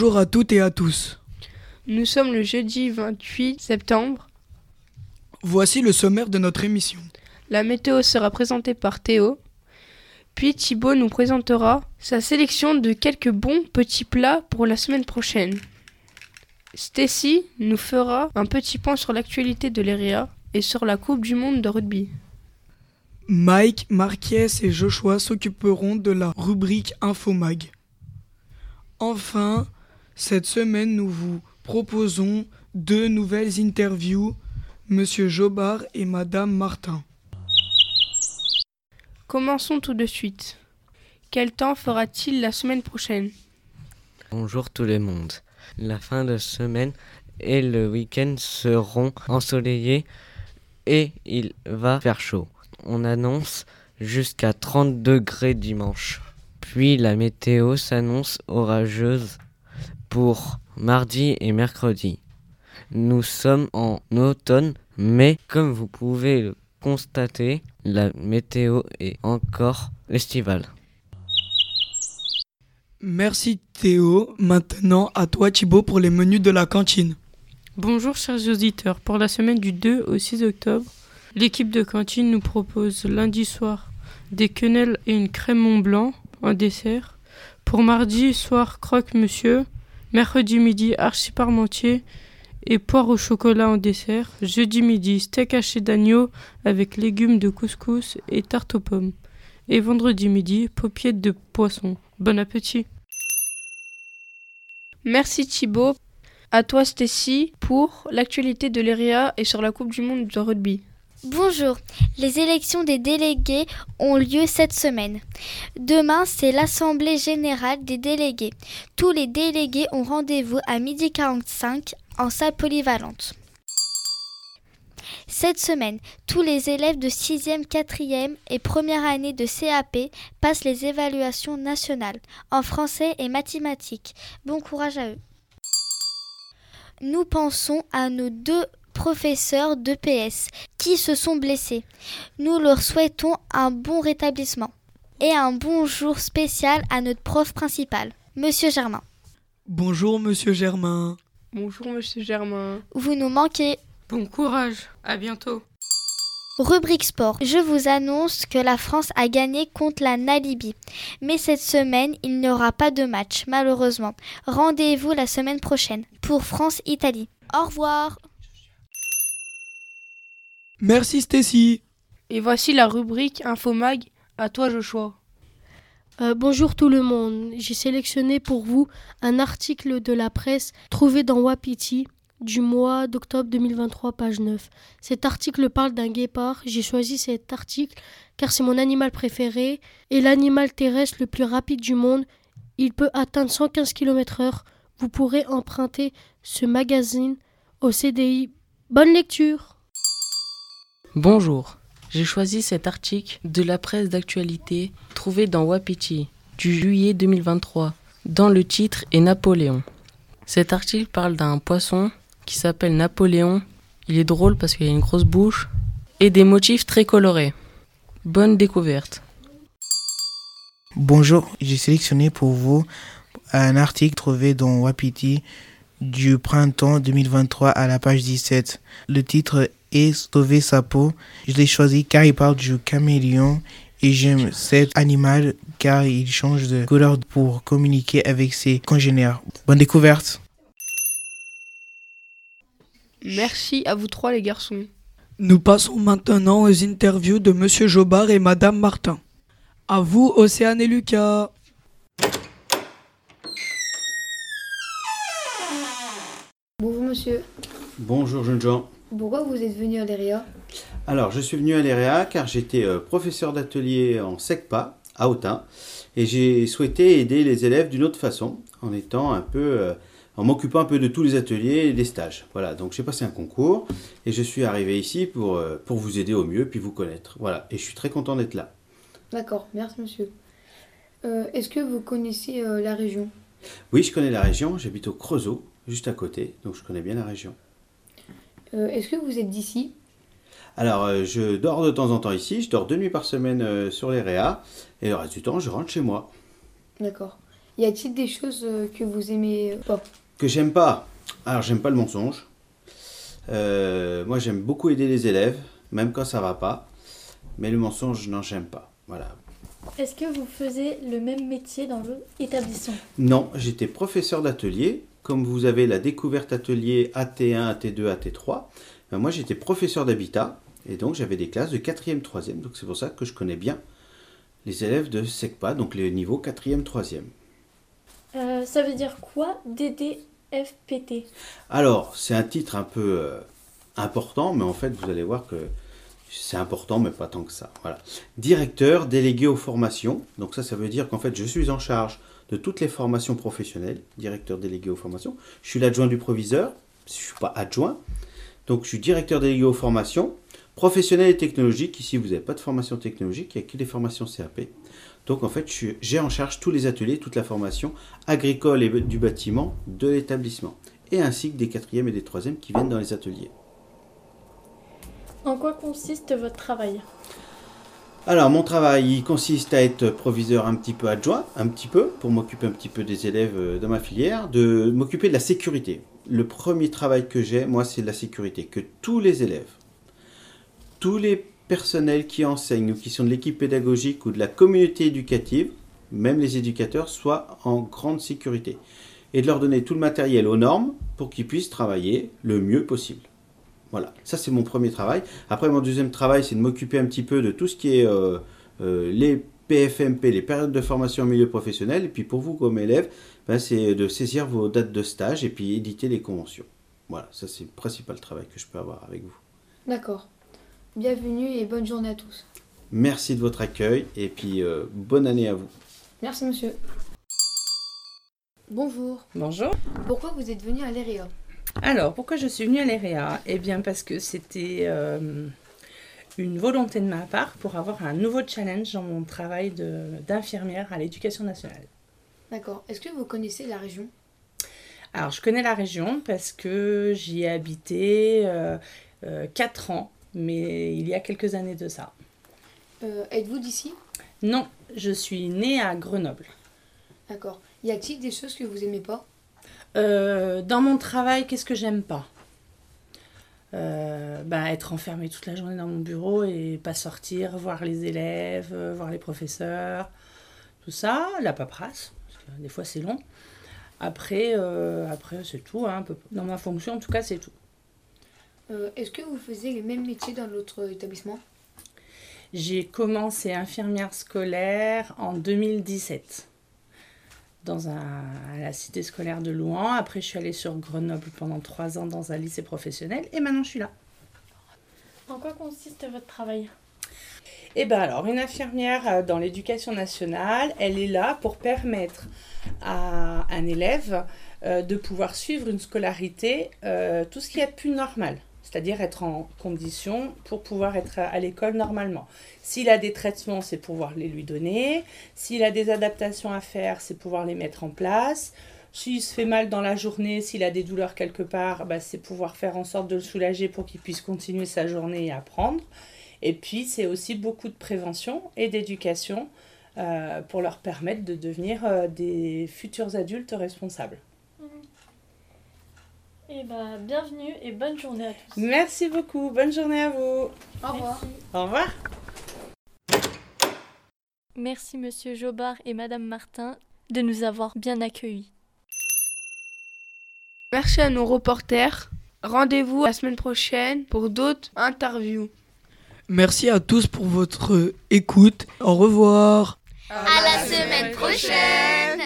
Bonjour à toutes et à tous. Nous sommes le jeudi 28 septembre. Voici le sommaire de notre émission. La météo sera présentée par Théo. Puis Thibaut nous présentera sa sélection de quelques bons petits plats pour la semaine prochaine. Stacy nous fera un petit point sur l'actualité de l'ERIA et sur la Coupe du Monde de rugby. Mike, Marquez et Joshua s'occuperont de la rubrique Infomag. Enfin, cette semaine, nous vous proposons deux nouvelles interviews, Monsieur Jobard et Madame Martin. Commençons tout de suite. Quel temps fera-t-il la semaine prochaine? Bonjour tout le monde. La fin de semaine et le week-end seront ensoleillés et il va faire chaud. On annonce jusqu'à 30 degrés dimanche. Puis la météo s'annonce orageuse pour mardi et mercredi. Nous sommes en automne, mais comme vous pouvez le constater, la météo est encore estivale. Merci Théo. Maintenant à toi Thibaut pour les menus de la cantine. Bonjour chers auditeurs. Pour la semaine du 2 au 6 octobre, l'équipe de cantine nous propose lundi soir des quenelles et une crème Mont Blanc en dessert. Pour mardi soir, croque monsieur. Mercredi midi, archi parmentier et poire au chocolat en dessert. Jeudi midi, steak haché d'agneau avec légumes de couscous et tarte aux pommes. Et vendredi midi, paupiètes de poisson. Bon appétit. Merci Thibaut. À toi Stacy pour l'actualité de l'ERIA et sur la Coupe du Monde de rugby. Bonjour, les élections des délégués ont lieu cette semaine. Demain, c'est l'Assemblée générale des délégués. Tous les délégués ont rendez-vous à 12h45 en salle polyvalente. Cette semaine, tous les élèves de 6e, 4e et première année de CAP passent les évaluations nationales en français et mathématiques. Bon courage à eux. Nous pensons à nos deux professeurs d'EPS qui se sont blessés. Nous leur souhaitons un bon rétablissement et un bonjour spécial à notre prof principal, Monsieur Germain. Bonjour Monsieur Germain. Bonjour Monsieur Germain. Vous nous manquez. Bon courage. À bientôt. Rubrique sport. Je vous annonce que la France a gagné contre la Namibie. Mais cette semaine, il n'y aura pas de match, malheureusement. Rendez-vous la semaine prochaine pour France-Italie. Au revoir. Merci Stacy. Et voici la rubrique Infomag. À toi Joshua. Euh, bonjour tout le monde. J'ai sélectionné pour vous un article de la presse trouvé dans Wapiti du mois d'octobre 2023, page 9. Cet article parle d'un guépard. J'ai choisi cet article car c'est mon animal préféré et l'animal terrestre le plus rapide du monde. Il peut atteindre 115 km/h. Vous pourrez emprunter ce magazine au CDI. Bonne lecture! Bonjour, j'ai choisi cet article de la presse d'actualité trouvé dans Wapiti du juillet 2023, dont le titre est Napoléon. Cet article parle d'un poisson qui s'appelle Napoléon. Il est drôle parce qu'il a une grosse bouche et des motifs très colorés. Bonne découverte. Bonjour, j'ai sélectionné pour vous un article trouvé dans Wapiti du printemps 2023 à la page 17. Le titre est Sauver sa peau. Je l'ai choisi car il parle du caméléon et j'aime cet animal car il change de couleur pour communiquer avec ses congénères. Bonne découverte. Merci à vous trois les garçons. Nous passons maintenant aux interviews de Monsieur Jobard et Madame Martin. À vous, Océane et Lucas. Bonjour monsieur. Bonjour jeunes gens. Pourquoi vous êtes venu à l'ERIA Alors, je suis venu à l'EREA car j'étais euh, professeur d'atelier en SECPA à Autun et j'ai souhaité aider les élèves d'une autre façon en étant un peu euh, en m'occupant un peu de tous les ateliers et des stages. Voilà, donc j'ai passé un concours et je suis arrivé ici pour, euh, pour vous aider au mieux puis vous connaître. Voilà, et je suis très content d'être là. D'accord, merci monsieur. Est-ce que vous connaissez la région? Oui, je connais la région, j'habite au Creusot, juste à côté, donc je connais bien la région. Euh, Est-ce que vous êtes d'ici? Alors, euh, je dors de temps en temps ici, je dors deux nuits par semaine euh, sur les réas et le reste du temps, je rentre chez moi. D'accord. Y a-t-il des choses euh, que vous aimez pas? Que j'aime pas? Alors, j'aime pas le mensonge. Euh, moi, j'aime beaucoup aider les élèves, même quand ça va pas. Mais le mensonge, non, j'aime pas. Voilà. Est-ce que vous faisiez le même métier dans l'établissement Non, j'étais professeur d'atelier. Comme vous avez la découverte atelier AT1, AT2, AT3, ben moi j'étais professeur d'habitat. Et donc j'avais des classes de 4e, 3e. Donc c'est pour ça que je connais bien les élèves de SECPA, donc les niveaux 4e, 3e. Euh, ça veut dire quoi DDFPT Alors, c'est un titre un peu euh, important, mais en fait, vous allez voir que c'est important, mais pas tant que ça. Voilà. Directeur délégué aux formations. Donc ça, ça veut dire qu'en fait, je suis en charge de toutes les formations professionnelles. Directeur délégué aux formations. Je suis l'adjoint du proviseur. Je ne suis pas adjoint. Donc je suis directeur délégué aux formations. Professionnelles et technologiques. Ici, vous n'avez pas de formation technologique. Il n'y a que des formations CAP. Donc en fait, j'ai en charge tous les ateliers, toute la formation agricole et du bâtiment de l'établissement. Et ainsi que des quatrièmes et des troisièmes qui viennent dans les ateliers. En quoi consiste votre travail? Alors, mon travail, il consiste à être proviseur un petit peu adjoint, un petit peu, pour m'occuper un petit peu des élèves euh, dans ma filière, de m'occuper de la sécurité. Le premier travail que j'ai, moi, c'est la sécurité. Que tous les élèves, tous les personnels qui enseignent ou qui sont de l'équipe pédagogique ou de la communauté éducative, même les éducateurs, soient en grande sécurité. Et de leur donner tout le matériel aux normes pour qu'ils puissent travailler le mieux possible. Voilà, ça c'est mon premier travail. Après, mon deuxième travail, c'est de m'occuper un petit peu de tout ce qui est euh, euh, les PFMP, les périodes de formation en milieu professionnel. Et puis pour vous comme élève, ben, c'est de saisir vos dates de stage et puis éditer les conventions. Voilà, ça c'est le principal travail que je peux avoir avec vous. D'accord. Bienvenue et bonne journée à tous. Merci de votre accueil et puis euh, bonne année à vous. Merci monsieur. Bonjour. Bonjour. Pourquoi vous êtes venu à l'EREA alors, pourquoi je suis venue à l'EREA Eh bien, parce que c'était euh, une volonté de ma part pour avoir un nouveau challenge dans mon travail d'infirmière à l'éducation nationale. D'accord. Est-ce que vous connaissez la région? Alors, je connais la région parce que j'y ai habité euh, euh, 4 ans, mais il y a quelques années de ça. Euh, êtes-vous d'ici? Non, je suis née à Grenoble. D'accord. Y a-t-il des choses que vous aimez pas? Euh, dans mon travail, qu'est-ce que j'aime pas euh, bah, Être enfermé toute la journée dans mon bureau et pas sortir, voir les élèves, euh, voir les professeurs, tout ça, la paperasse, parce que des fois c'est long. Après, après c'est tout, hein, dans ma fonction en tout cas c'est tout. Est-ce que vous faisiez les mêmes métiers dans l'autre établissement? J'ai commencé infirmière scolaire en 2017 dans un, la cité scolaire de Louan. Après, je suis allée sur Grenoble pendant trois ans dans un lycée professionnel et maintenant je suis là. En quoi consiste votre travail? Eh bien alors, une infirmière euh, dans l'éducation nationale, elle est là pour permettre à un élève euh, de pouvoir suivre une scolarité, euh, tout ce qui est plus normal c'est-à-dire être en condition pour pouvoir être à l'école normalement. S'il a des traitements, c'est pouvoir les lui donner. S'il a des adaptations à faire, c'est pouvoir les mettre en place. S'il se fait mal dans la journée, s'il a des douleurs quelque part, bah, c'est pouvoir faire en sorte de le soulager pour qu'il puisse continuer sa journée et apprendre. Et puis, c'est aussi beaucoup de prévention et d'éducation euh, pour leur permettre de devenir euh, des futurs adultes responsables. Eh ben, bienvenue et bonne journée à tous. Merci beaucoup, bonne journée à vous. Au revoir. Au revoir. Merci Monsieur Jobard et Madame Martin de nous avoir bien accueillis. Merci à nos reporters. Rendez-vous la semaine prochaine pour d'autres interviews. Merci à tous pour votre écoute. Au revoir. À la semaine prochaine.